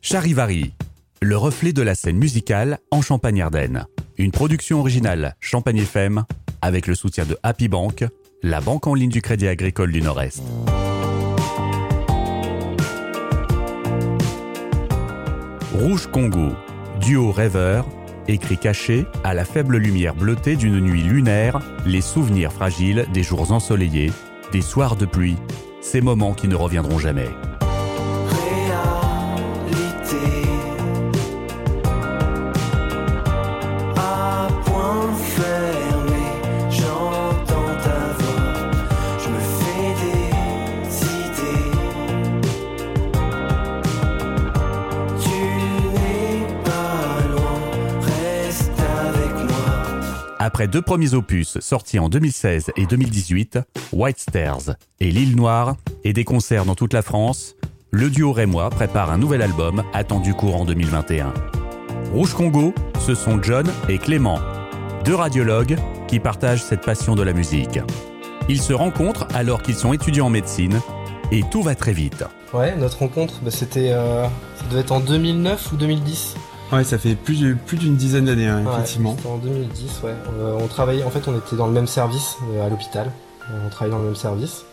Charivari, le reflet de la scène musicale en Champagne-Ardenne. Une production originale Champagne FM avec le soutien de Happy Bank, la banque en ligne du Crédit Agricole du Nord-Est. Rouge Congo, duo rêveur, écrit caché à la faible lumière bleutée d'une nuit lunaire, les souvenirs fragiles des jours ensoleillés, des soirs de pluie, ces moments qui ne reviendront jamais. Après deux premiers opus sortis en 2016 et 2018, White Stairs et L'île Noire, et des concerts dans toute la France, le duo rémois prépare un nouvel album attendu courant 2021. Rouge Congo, ce sont John et Clément, deux radiologues qui partagent cette passion de la musique. Ils se rencontrent alors qu'ils sont étudiants en médecine et tout va très vite. Ouais, notre rencontre, bah, c'était, euh, ça devait être en 2009 ou 2010. Ouais, ça fait plus, plus d'une dizaine d'années, hein, effectivement. c'était en 2010, ouais. Euh, on travaillait, en fait, on était dans le même service euh, à l'hôpital. Euh, On travaillait dans le même service.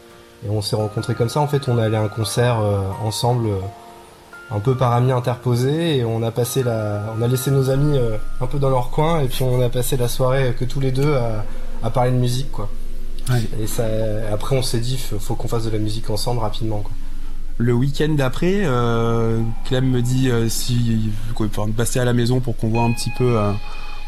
Et on s'est rencontrés comme ça. En fait, on allait à un concert ensemble, un peu par amis interposés. Et on a passé la, on a laissé nos amis euh, un peu dans leur coin. Et puis on a passé la soirée que tous les deux à, à parler de musique, quoi. Ouais. Et ça, après, on s'est dit, faut qu'on fasse de la musique ensemble rapidement, quoi. Le week-end d'après, euh, Clem me dit euh, si peut passer à la maison pour qu'on voit un petit peu, euh,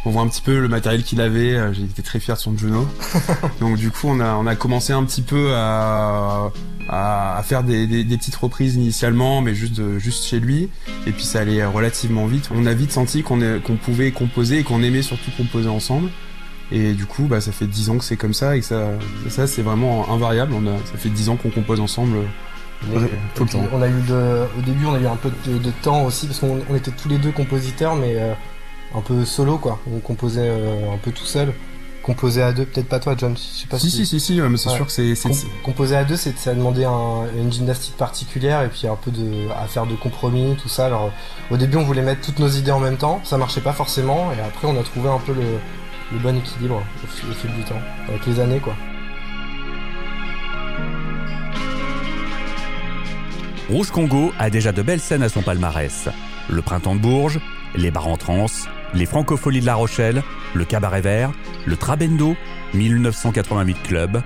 on voit un petit peu le matériel qu'il avait. Euh, J'ai été très fier de son Juno. Donc du coup, on a on a commencé un petit peu à à, à faire des, des, des petites reprises initialement, mais juste de- juste chez lui. Et puis ça allait relativement vite. On a vite senti qu'on qu'on pouvait composer et qu'on aimait surtout composer ensemble. Et du coup, bah, ça fait dix ans que c'est comme ça et que ça, ça c'est vraiment invariable. On a, ça fait dix ans qu'on compose ensemble. Mais, Ouais, tout le et puis, temps. On a eu de, au début, on a eu un peu de, de temps aussi parce qu'on on était tous les deux compositeurs, mais euh, un peu solo quoi. On composait euh, un peu tout seul. Composer à deux, peut-être pas toi, John. Je sais pas Si, si, si, si, ouais, mais c'est Ouais. sûr que c'est, Com- composer à deux, c'est ça demandait un- une gymnastique particulière et puis un peu de à faire de compromis, tout ça. Alors au début, on voulait mettre toutes nos idées en même temps, ça marchait pas forcément, et après, on a trouvé un peu le, le bon équilibre au fil du temps, avec les années quoi. Rouge Congo a déjà de belles scènes à son palmarès. Le Printemps de Bourges, les bars en trance, les Francopholies de La Rochelle, le Cabaret Vert, le Trabendo, 1988 Club.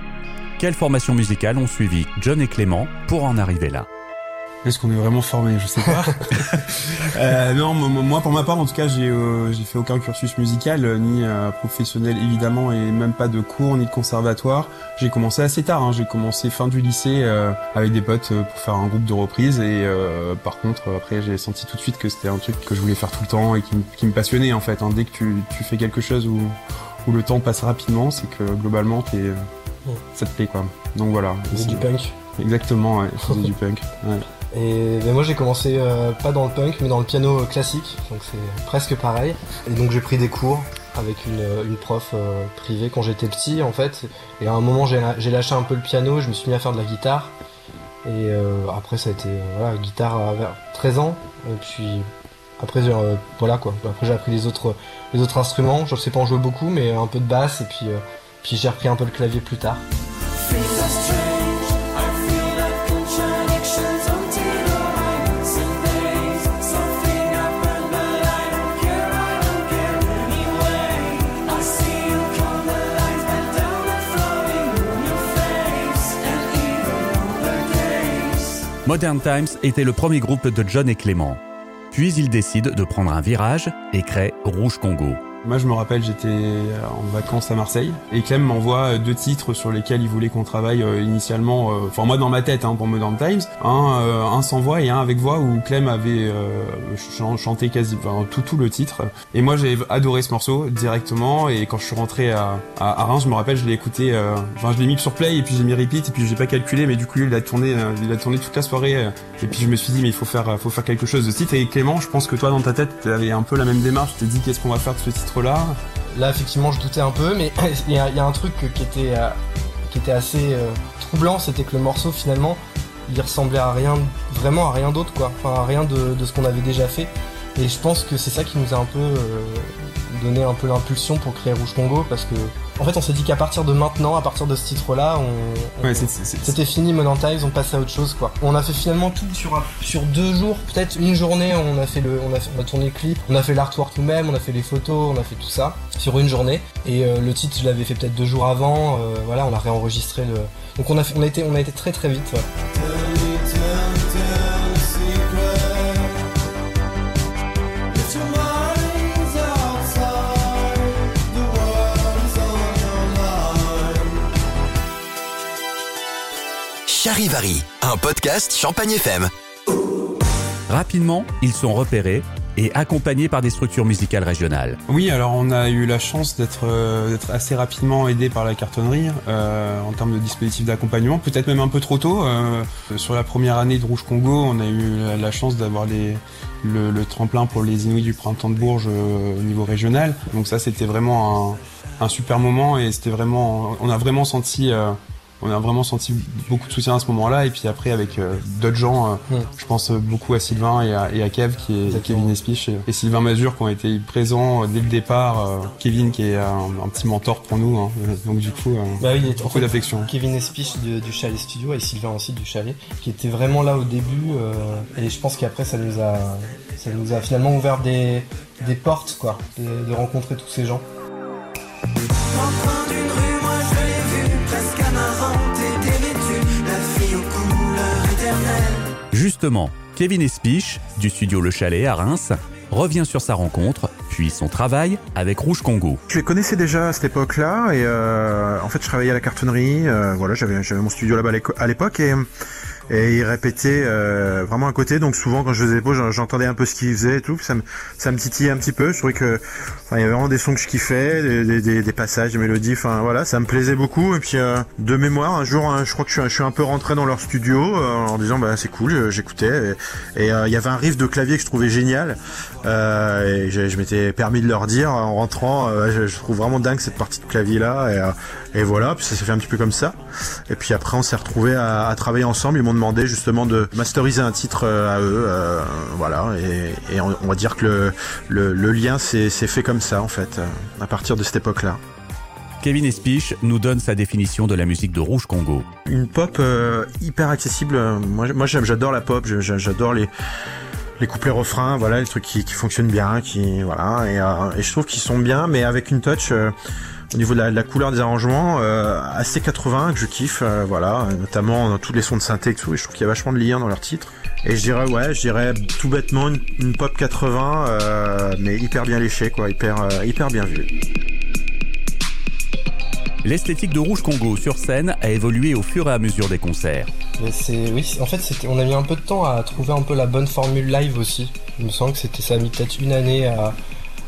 Quelles formations musicales ont suivi John et Clément pour en arriver là? Est-ce qu'on est vraiment formé? Je sais pas. euh, non, moi, pour ma part, en tout cas, j'ai euh, j'ai fait aucun cursus musical, euh, ni euh, professionnel évidemment, et même pas de cours ni de conservatoire. J'ai commencé assez tard. Hein. J'ai commencé fin du lycée euh, avec des potes euh, pour faire un groupe de reprises. Et euh, par contre, après, j'ai senti tout de suite que c'était un truc que je voulais faire tout le temps et qui, me- qui me passionnait en fait. hein. Dès que tu, tu fais quelque chose où, où le temps passe rapidement, c'est que globalement, t'es, Ouais. ça te plaît quoi. Donc voilà. Faisait du punk. Exactement, ouais. Je faisais du punk. Ouais. Et moi j'ai commencé euh, pas dans le punk mais dans le piano classique, donc c'est presque pareil. Et donc j'ai pris des cours avec une, euh, prof euh, privée quand j'étais petit en fait. Et à un moment j'ai lâché un peu le piano, je me suis mis à faire de la guitare. Et après ça a été voilà, guitare à vers 13 ans. Et puis après voilà quoi. Après j'ai appris les autres instruments. Je sais pas en jouer beaucoup mais un peu de basse et puis puis j'ai repris un peu le clavier plus tard. Modern Times était le premier groupe de John et Clément. Puis ils décident de prendre un virage et créent Rouge Congo. Moi, je me rappelle, j'étais en vacances à Marseille et Clem m'envoie deux titres sur lesquels il voulait qu'on travaille euh, initialement. euh, Enfin, moi, dans ma tête, hein, pour Modern Times, un, euh, un sans voix et un avec voix où Clem avait euh, chan- chanté quasi enfin, tout tout le titre. Et moi, j'ai adoré ce morceau directement. Et quand je suis rentré à, à, à Reims, je me rappelle, je l'ai écouté. euh, Enfin, je l'ai mis sur play et puis j'ai mis repeat et puis j'ai pas calculé, mais du coup, il a tourné, euh, il a tourné toute la soirée. euh, et puis je me suis dit, mais il faut faire, faut faire quelque chose de ce titre. Et Clément, je pense que toi, dans ta tête, tu avais un peu la même démarche. Tu t'es dit, qu'est-ce qu'on va faire de ce là effectivement je doutais un peu, mais il y, a un truc qui était, euh, assez euh, troublant, c'était que le morceau finalement il ressemblait à rien, vraiment à rien d'autre quoi, enfin à rien de, de ce qu'on avait déjà fait. Et je pense que c'est ça qui nous a un peu euh, donné un peu l'impulsion pour créer Rouge Congo parce que en fait on s'est dit qu'à partir de maintenant, à partir de ce titre-là, on, on- Ouais, c'était fini Monetize, on passait à autre chose quoi. On a fait finalement tout sur, un- sur deux jours, peut-être une journée, on a fait le, on a, fait- on a tourné le clip, on a fait l'artwork nous-mêmes, on a fait les photos, on a fait tout ça sur une journée. Et euh, le titre je l'avais fait peut-être deux jours avant, euh, voilà, on a réenregistré le. Donc on a, fait- on a été, on a été très très vite. ouais. Charivari, un podcast Champagne FM. Rapidement, ils sont repérés et accompagnés par des structures musicales régionales. Oui, alors on a eu la chance d'être euh, assez rapidement aidé par la cartonnerie euh, en termes de dispositifs d'accompagnement, peut-être même un peu trop tôt. euh, sur la première année de Rouge Congo, on a eu la, la chance d'avoir les le, le tremplin pour les Inuits du printemps de Bourges euh, au niveau régional. Donc ça, c'était vraiment un, un super moment et c'était vraiment, on a vraiment senti euh, on a vraiment senti beaucoup de soutien à ce moment-là et puis après avec euh, d'autres gens euh, je pense beaucoup à Sylvain et à, et à Kev qui est Exactement. Kevin Espich et, et Sylvain Mazur qui ont été présents euh, dès le départ euh, Kevin qui est un, un petit mentor pour nous hein. donc du coup euh, Bah oui, en beaucoup fait, d'affection Kevin Espich de- du Chalet Studio et Sylvain aussi du Chalet, qui était vraiment là au début. euh, et je pense qu'après, ça nous a, ça nous a finalement ouvert des, des portes, quoi, de, de rencontrer tous ces gens. Justement, Kevin Espich, du studio Le Chalet à Reims, revient sur sa rencontre, puis son travail avec Rouge Congo. Je les connaissais déjà à cette époque-là et euh, en fait je travaillais à la cartonnerie. euh, voilà, j'avais mon studio là-bas à l'époque et et ils répétaient euh, vraiment à côté. Donc souvent quand je faisais les pauses, j'en- j'entendais un peu ce qu'ils faisaient et tout. Ça me titillait un petit peu. Je trouvais que enfin, il y avait vraiment des sons que je kiffais, des, des, des- des passages, des mélodies. Enfin voilà, ça me plaisait beaucoup. Et puis euh, de mémoire, un jour, hein, je crois que je suis, un peu rentré dans leur studio euh, en disant bah c'est cool, euh, j'écoutais. Et euh, il y avait un riff de clavier que je trouvais génial. Et je, m'étais permis de leur dire en rentrant, je, trouve vraiment dingue cette partie de clavier là. Et voilà, puis ça s'est fait un petit peu comme ça. Et puis après, on s'est retrouvés à, à travailler ensemble. Ils m'ont demandé justement de masteriser un titre euh, à eux. euh, voilà, et, et on, on va dire que le, le, le lien s'est fait comme ça en fait, euh, à partir de cette époque-là. Kevin Espich nous donne sa définition de la musique de Rouge Congo. Une pop euh, hyper accessible. Moi, j'adore la pop. J'adore les les couplets refrains. Voilà, les trucs qui, qui fonctionnent bien, qui voilà. Et, euh, et je trouve qu'ils sont bien, mais avec une touch. euh, au niveau de la, de la couleur des arrangements, euh, assez 80 que je kiffe, euh, voilà, notamment dans tous les sons de synthé et tout, et je trouve qu'il y a vachement de liens dans leurs titres. Et je dirais, ouais, je dirais tout bêtement une, une pop 80, euh, mais hyper bien léchée, quoi, hyper, hyper bien vue. L'esthétique de Rouge Congo sur scène a évolué au fur et à mesure des concerts. Mais c'est, oui, en fait, c'était, on a mis un peu de temps à trouver un peu la bonne formule live aussi. Il me semble que c'était, ça a mis peut-être une année à.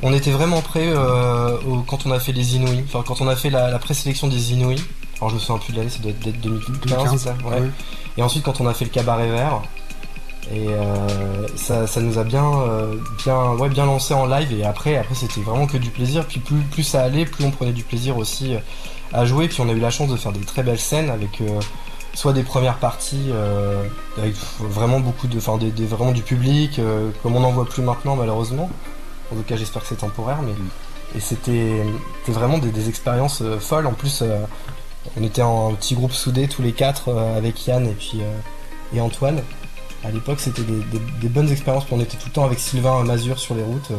On était vraiment prêts euh, au- quand on a fait les Inouïs, enfin quand on a fait la, la présélection des Inouïs. Alors je me souviens plus de l'année, ça doit être peut-être 2015, 2015, ça, ouais. Et ensuite quand on a fait le cabaret vert, et euh, ça, ça nous a bien, euh, bien, ouais, bien lancé en live. Et après, après c'était vraiment que du plaisir. Puis plus, plus ça allait, plus on prenait du plaisir aussi euh, à jouer. Puis on a eu la chance de faire des très belles scènes avec euh, soit des premières parties euh, avec vraiment beaucoup de, enfin des, vraiment du public, euh, comme on n'en voit plus maintenant malheureusement. En tout cas, j'espère que c'est temporaire, mais et c'était, vraiment des, expériences folles. En plus, on était en petit groupe soudé tous les quatre avec Yann et puis et Antoine. À l'époque, c'était des, bonnes expériences. Puis on était tout le temps avec Sylvain Mazur sur les routes,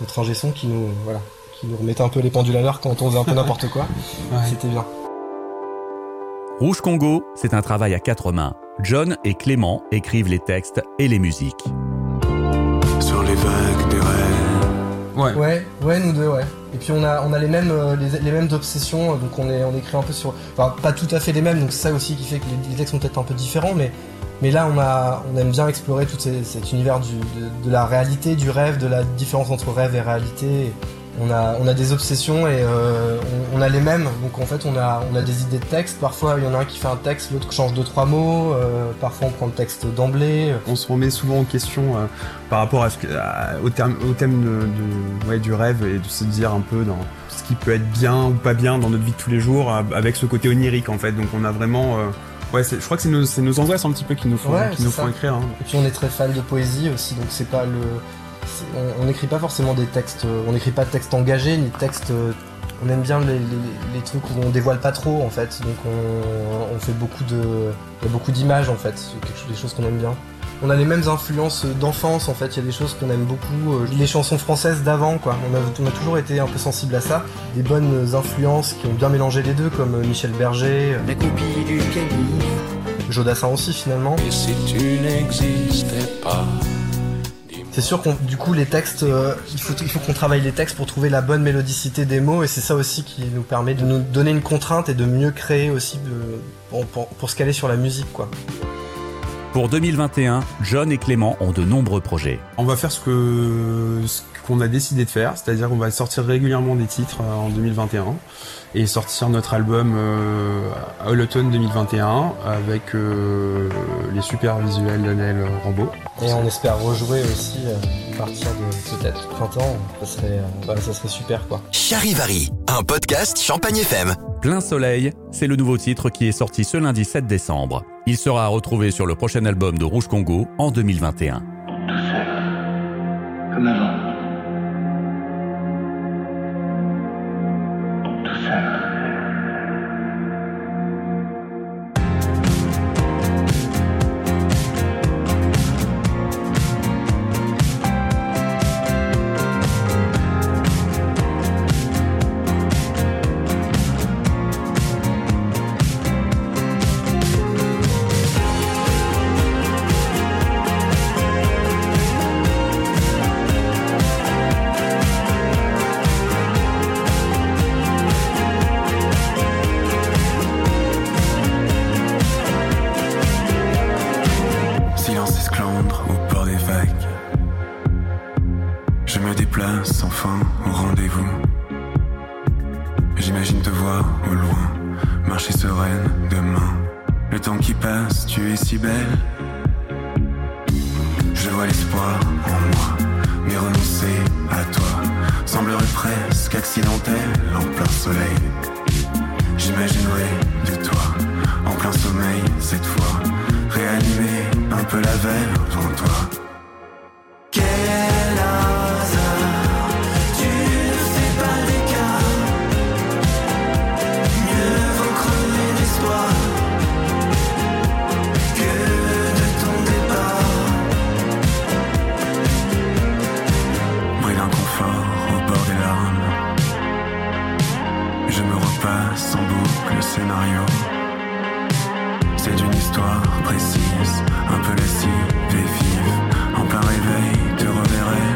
notre ingé son qui nous, voilà, qui nous remettait un peu les pendules à l'heure quand on faisait un peu n'importe quoi. Ouais. C'était bien. Rouge Congo, c'est un travail à quatre mains. John et Clément écrivent les textes et les musiques. Sur les vagues des rêves. Ouais. Ouais, ouais, nous deux, ouais. Et puis on a, on a les mêmes, euh, les, les mêmes obsessions, euh, donc on est, on écrit un peu sur, enfin pas tout à fait les mêmes, donc c'est ça aussi qui fait que les, les textes sont peut-être un peu différents, mais, mais là on a, on aime bien explorer tout ces- cet univers du, de, de la réalité, du rêve, de la différence entre rêve et réalité. On a, on a des obsessions et euh, on, on a les mêmes, donc en fait on a, on a des idées de texte. Parfois il y en a un qui fait un texte, l'autre change deux trois mots. euh, parfois on prend le texte d'emblée. On se remet souvent en question euh, par rapport à ce que, à- au, terme, au thème de, de- ouais, du rêve et de se dire un peu dans qui peut être bien ou pas bien dans notre vie de tous les jours, avec ce côté onirique en fait. Donc on a vraiment, ouais, je crois que c'est nos, angoisses un petit peu qui nous font, Ouais, qui c'est nous ça. font écrire. hein. Et puis on est très fan de poésie aussi, donc c'est pas le. On n'écrit pas forcément des textes. euh, On n'écrit pas de textes engagés ni de textes. euh, On aime bien les, les- les trucs où on dévoile pas trop en fait. Donc on, on fait beaucoup de. Il y a beaucoup d'images en fait. C'est quelque chose, des choses qu'on aime bien. On a les mêmes influences d'enfance en fait. Il y a des choses qu'on aime beaucoup. euh, Les chansons françaises d'avant quoi. On a, on a toujours été un peu sensible à ça. Des bonnes influences qui ont bien mélangé les deux comme Michel Berger, La copie du. Jodassin aussi finalement. Et si tu n'existais pas C'est sûr qu'on du coup les textes, euh, il faut il faut qu'on travaille les textes pour trouver la bonne mélodicité des mots et c'est ça aussi qui nous permet de nous donner une contrainte et de mieux créer aussi de- pour, pour- pour se caler sur la musique quoi. Pour 2021, John et Clément ont de nombreux projets. On va faire ce que ce qu'on a décidé de faire, c'est-à-dire qu'on va sortir régulièrement des titres euh, en 2021 et sortir notre album euh, à l'automne 2021 avec euh, les super visuels d'Anel Rambaud. Et on espère rejouer aussi euh, à partir de peut-être printemps, ça serait, euh, bah, ça serait super quoi. Charivari, un podcast Champagne FM. Plein Soleil, c'est le nouveau titre qui est sorti ce lundi 7 décembre. Il sera retrouvé sur le prochain album de Rouge Congo en 2021. comme avant. Enfin au rendez-vous. J'imagine te voir au loin, marcher sereine demain. Le temps qui passe, tu es si belle. Je me repasse en boucle le scénario. C'est une histoire précise, un peu lascive et vive. En plein réveil, te reverrai-je.